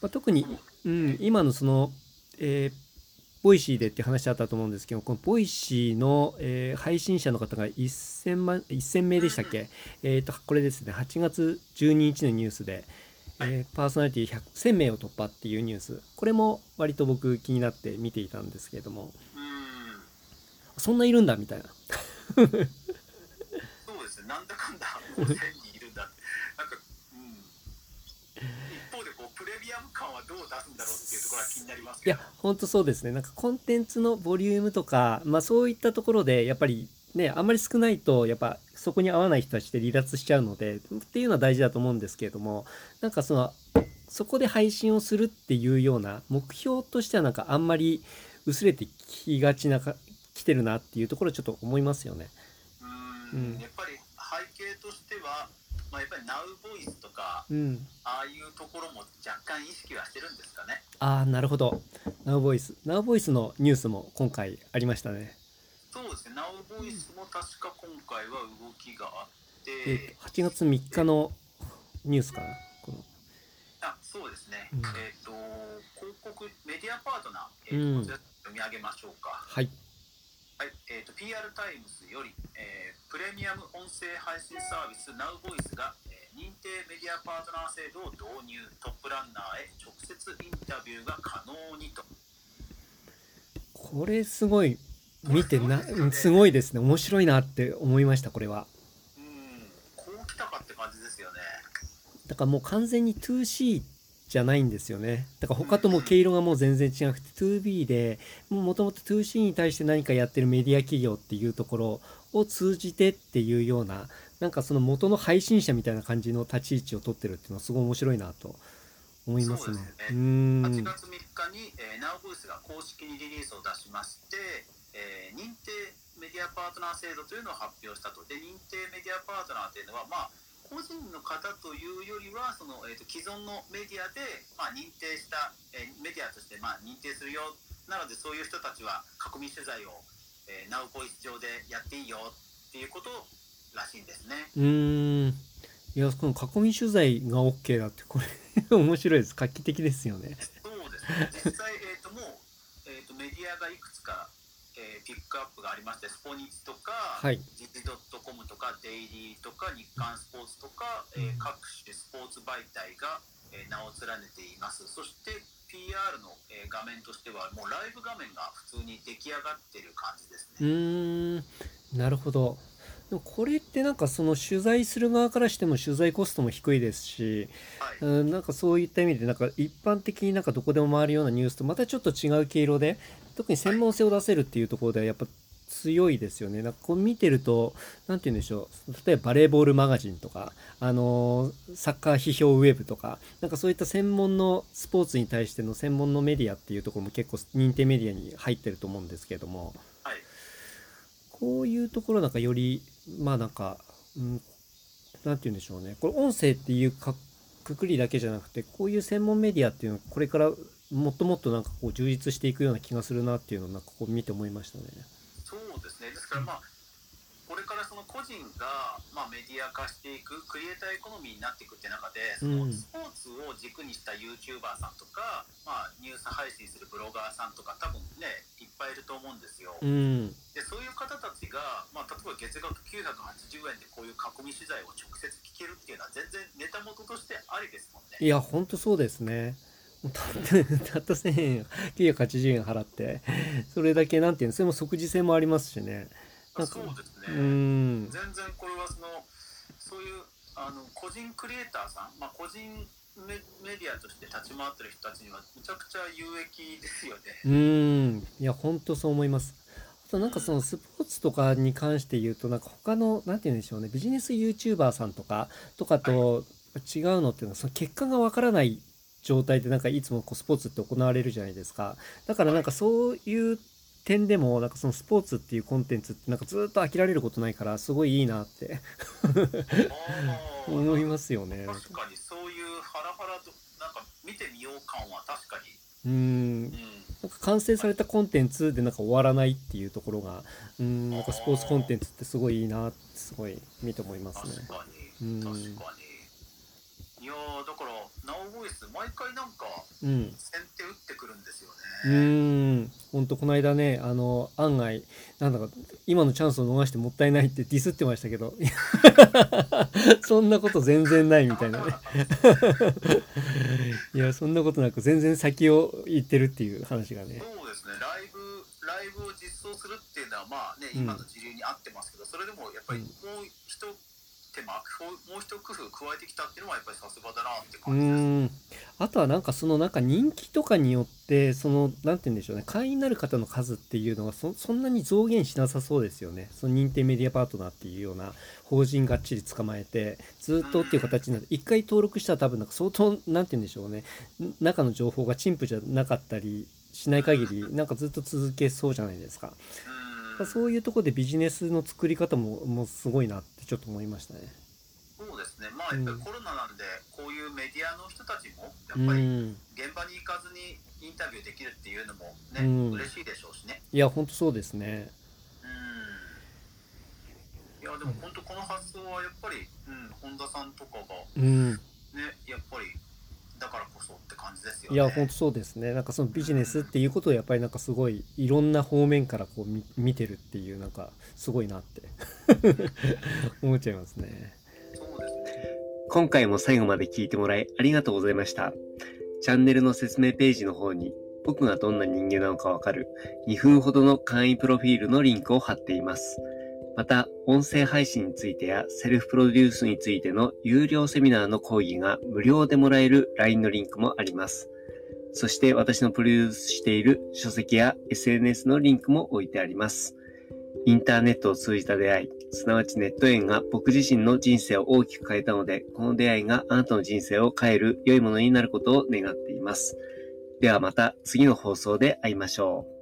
まあ、特に、うん、今のその、えー、 Voicy でって話あったと思うんですけどこの Voicy の、えー、配信者の方が1000万1000名でしたっけ、えーと、これですね8月12日のニュースで、えー、パーソナリティ1000名を突破っていうニュース。これも割と僕気になって見ていたんですけれども。そんないるんだみたいな。そうですね。なんだかんだもう1000人いるんだってなんかうん一方でこうプレミアム感はどう出すんだろうっていうところは気になりますいや本当そうですね。なんかコンテンツのボリュームとかまあそういったところでやっぱりねあんまり少ないとやっぱそこに合わない人たちで離脱しちゃうのでっていうのは大事だと思うんですけれどもなんかそのそこで配信をするっていうような目標としてはなんかあんまり薄れてきがちな来てるなっていうところちょっと思いますよね。うん。やっぱり背景としては、まあ、やっぱり NowVoice とか、うん、ああいうところも若干意識はしてるんですかね。ああなるほど。NowVoice NowVoice のニュースも今回ありましたね。そうですね。NowVoice も確か今回は動きがあって、えー、8月3日のニュースかな？この。あそうですね、うん、えっ、ー、と広告メディアパートナー、えー、うん、読み上げましょうか。はいはい、えーと、PR タイムズより、えー、プレミアム音声配信サービス NowVoice が、えー、認定メディアパートナー制度を導入。トップランナーへ直接インタビューが可能にと。これすごい見てなすごいですね。面白いなって思いましたこれは。うんこう来たかって感じですよね。だからもう完全に 2C じゃないんですよね。だから他とも毛色がもう全然違くて 2B でもともと 2C に対して何かやってるメディア企業っていうところを通じてっていうようななんかその元の配信者みたいな感じの立ち位置を取ってるっていうのはすごい面白いなと思いますね。すねうん8月3日に、えー、ナウブースが公式にリリースを出しまして、えー、認定メディアパートナー制度というのを発表したと。で認定メディアパートナーというのはまあ個人の方というよりはその、えーと、既存のメディアで、まあ、認定した、えー、メディアとして、まあ、認定するよなのでそういう人たちは囲み取材を、えー、ナウポイス上でやっていいよっていうことらしいんですね。うんいやこの囲み取材が OK だってこれ 面白いです画期的ですよね。そうですね実際、えーと、もう、えーとメディアがいくつかえー、ピックアップがありましてスポニチとか、はい、ジジドットデイリーとか日刊スポーツとか、うん、えー、各種スポーツ媒体が、えー、名を連ねています。そして PR の、えー、画面としてはもうライブ画面が普通に出来上がってる感じですね。うん。なるほど。でもこれってなんかその取材する側からしても取材コストも低いですし、はい、なんかそういった意味でなんか一般的になんかどこでも回るようなニュースとまたちょっと違う毛色で特に専門性を出せるっていうところではやっぱ強いですよね。なんかこう見てると、何て言うんでしょう、例えばバレーボールマガジンとか、あのサッカー批評ウェブとか、なんかそういった専門のスポーツに対しての専門のメディアっていうところも結構認定メディアに入ってると思うんですけれども、はい、こういうところなんかより、まあなんか、うん、なんて言うんでしょうね、これ音声っていうかくくりだけじゃなくて、こういう専門メディアっていうのはこれからもっともっとなんかこう充実していくような気がするなっていうのをなんかこう見て思いましたね。そうですねですからまあ、これからその個人がまあメディア化していくクリエイターエコノミーになっていくって中でそのスポーツを軸にした YouTuber さんとか、まあ、ニュース配信するブロガーさんとか多分ねいっぱいいると思うんですよ。うん、でそういう方たちが、まあ、例えば月額980円でこういう囲み取材を直接聞けるっていうのは全然ネタ元としてありですもんね。いや本当そうですね。たった1000円980円払って。それだけなんていうのそれも即時性もありますしね。そうですね。うん。全然これはそのそういうあの個人クリエイターさん、まあ、個人メメディアとして立ち回ってる人たちにはむちゃくちゃ有益ですよね。うん。いや本当そう思います。あとなんかそのスポーツとかに関して言うとなんか他のなんて言うんでしょうね。ビジネス YouTuber さんとかとかと違うのっていうのはその結果がわからない状態でなんかいつもこうスポーツって行われるじゃないですか。だからなんかそういう点でもなんかそのスポーツっていうコンテンツってなんかずっと飽きられることないからすごいいいなって。思いますよね。確かにそういうハラハラとなんか見てみよう感は確かに。うん。なんか完成されたコンテンツでなんか終わらないっていうところがうん。なんかスポーツコンテンツってすごいいいなってすごい見て思いますね。確かに。確かに。いやだからナオボイス毎回なんかうん。先手打ってくるんですようね。ーん。ほんとこの間ねあの案外なんだか今のチャンスを逃してもったいないってディスってましたけど。そんなこと全然ないみたいなね。いやそんなことなく全然先を行ってるっていう話がね。そうですね。ライブライブを実装するっていうのはまあねうん。今の時流に合ってますけど、それでもやっぱりもう一手間もう一工夫加えてきたっていうのはやっぱりさすがだなってう感じです。ーん。あとはなんかそのなんか人気とかによってそのなんて言うんでしょうね。会員になる方の数っていうのがそそんなに増減しなさそうですよね。その認定メディアパートナーっていうような法人がっちり捕まえてずっとっていう形になって一回登録したら多分なんか相当なんて言うんでしょうね。ん中の情報が陳腐じゃなかったりしない限りなんかずっと続けそうじゃないですか。うんそういうところでビジネスの作り方ももうすごいなってちょっと思いましたね。そうですね。まあやっぱりコロナなんでこういうメディアの人たちもやうっぱりん。現場に行かずにインタビューできるっていうのもね、うん。嬉しいでしょうしね。いやほんとそうですね。うん。いやでも本当この発想はやっぱり、うん、本田さんとかがうんこそって感じですよね。いや、本当そうですね。なんかそのビジネスっていうことをやっぱりなんかすごいいろんな方面からこう見見てるっていうなんかすごいなって 思っちゃいますね。そうですね。今回も最後まで聞いてもらいありがとうございました。チャンネルの説明ページの方に僕がどんな人間なのかわかる2分ほどの簡易プロフィールのリンクを貼っています。また、音声配信についてやセルフプロデュースについての有料セミナーの講義が無料でもらえる LINE のリンクもあります。そして私のプロデュースしている書籍や SNS のリンクも置いてあります。インターネットを通じた出会い、すなわちネット縁が僕自身の人生を大きく変えたので、この出会いがあなたの人生を変える良いものになることを願っています。ではまた次の放送で会いましょう。